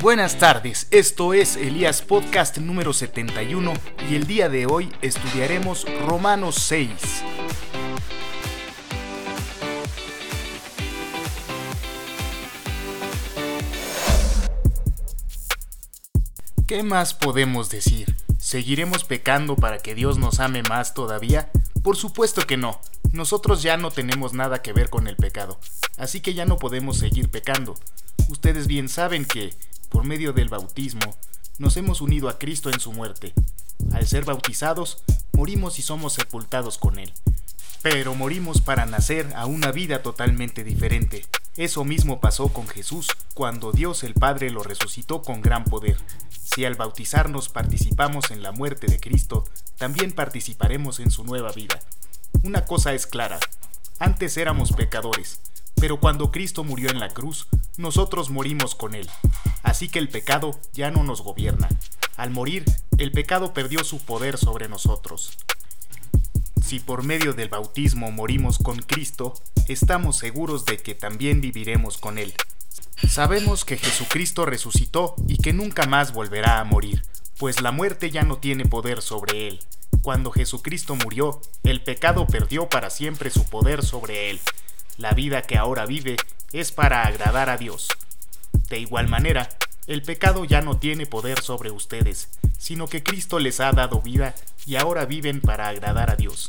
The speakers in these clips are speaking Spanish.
Buenas tardes, esto es Elías Podcast número 71 y el día de hoy estudiaremos Romanos 6. ¿Qué más podemos decir? ¿Seguiremos pecando para que Dios nos ame más todavía? Por supuesto que no. Nosotros ya no tenemos nada que ver con el pecado, así que ya no podemos seguir pecando. Ustedes bien saben que, por medio del bautismo, nos hemos unido a Cristo en su muerte. Al ser bautizados, morimos y somos sepultados con Él. Pero morimos para nacer a una vida totalmente diferente. Eso mismo pasó con Jesús cuando Dios el Padre lo resucitó con gran poder. Si al bautizarnos participamos en la muerte de Cristo, también participaremos en su nueva vida. Una cosa es clara, antes éramos pecadores, pero cuando Cristo murió en la cruz, nosotros morimos con Él. Así que el pecado ya no nos gobierna. Al morir, el pecado perdió su poder sobre nosotros. Si por medio del bautismo morimos con Cristo, estamos seguros de que también viviremos con Él. Sabemos que Jesucristo resucitó y que nunca más volverá a morir, pues la muerte ya no tiene poder sobre Él. Cuando Jesucristo murió, el pecado perdió para siempre su poder sobre Él. La vida que ahora vive es para agradar a Dios. De igual manera, el pecado ya no tiene poder sobre ustedes, sino que Cristo les ha dado vida y ahora viven para agradar a Dios.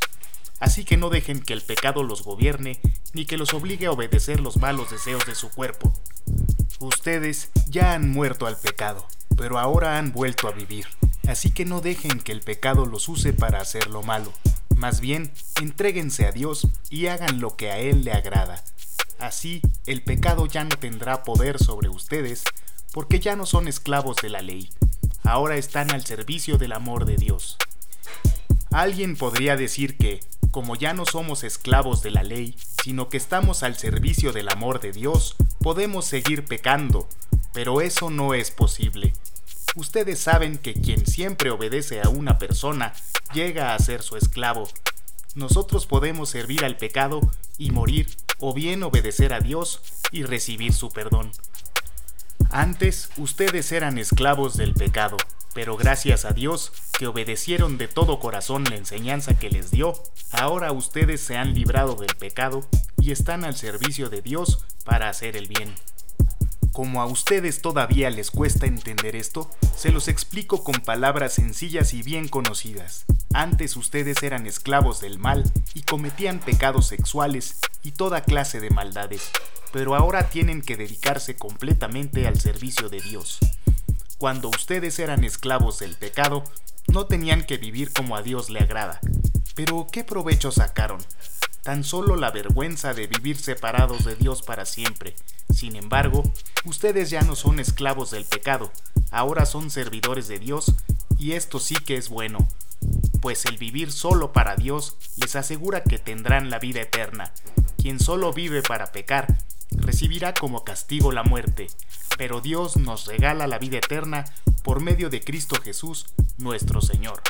Así que no dejen que el pecado los gobierne ni que los obligue a obedecer los malos deseos de su cuerpo. Ustedes ya han muerto al pecado, pero ahora han vuelto a vivir. Así que no dejen que el pecado los use para hacer lo malo. Más bien, entréguense a Dios y hagan lo que a Él le agrada. Así, el pecado ya no tendrá poder sobre ustedes, porque ya no son esclavos de la ley. Ahora están al servicio del amor de Dios. Alguien podría decir que, como ya no somos esclavos de la ley, sino que estamos al servicio del amor de Dios, podemos seguir pecando, pero eso no es posible. Ustedes saben que quien siempre obedece a una persona llega a ser su esclavo. Nosotros podemos servir al pecado y morir, o bien obedecer a Dios y recibir su perdón. Antes ustedes eran esclavos del pecado, pero gracias a Dios que obedecieron de todo corazón la enseñanza que les dio, ahora ustedes se han librado del pecado y están al servicio de Dios para hacer el bien. Como a ustedes todavía les cuesta entender esto, se los explico con palabras sencillas y bien conocidas. Antes ustedes eran esclavos del mal y cometían pecados sexuales y toda clase de maldades, pero ahora tienen que dedicarse completamente al servicio de Dios. Cuando ustedes eran esclavos del pecado, no tenían que vivir como a Dios le agrada. Pero ¿qué provecho sacaron? Tan solo la vergüenza de vivir separados de Dios para siempre. Sin embargo, ustedes ya no son esclavos del pecado, ahora son servidores de Dios, y esto sí que es bueno, pues el vivir solo para Dios les asegura que tendrán la vida eterna. Quien solo vive para pecar, recibirá como castigo la muerte, pero Dios nos regala la vida eterna por medio de Cristo Jesús, nuestro Señor.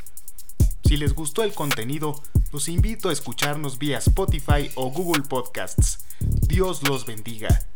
Si les gustó el contenido, los invito a escucharnos vía Spotify o Google Podcasts. Dios los bendiga.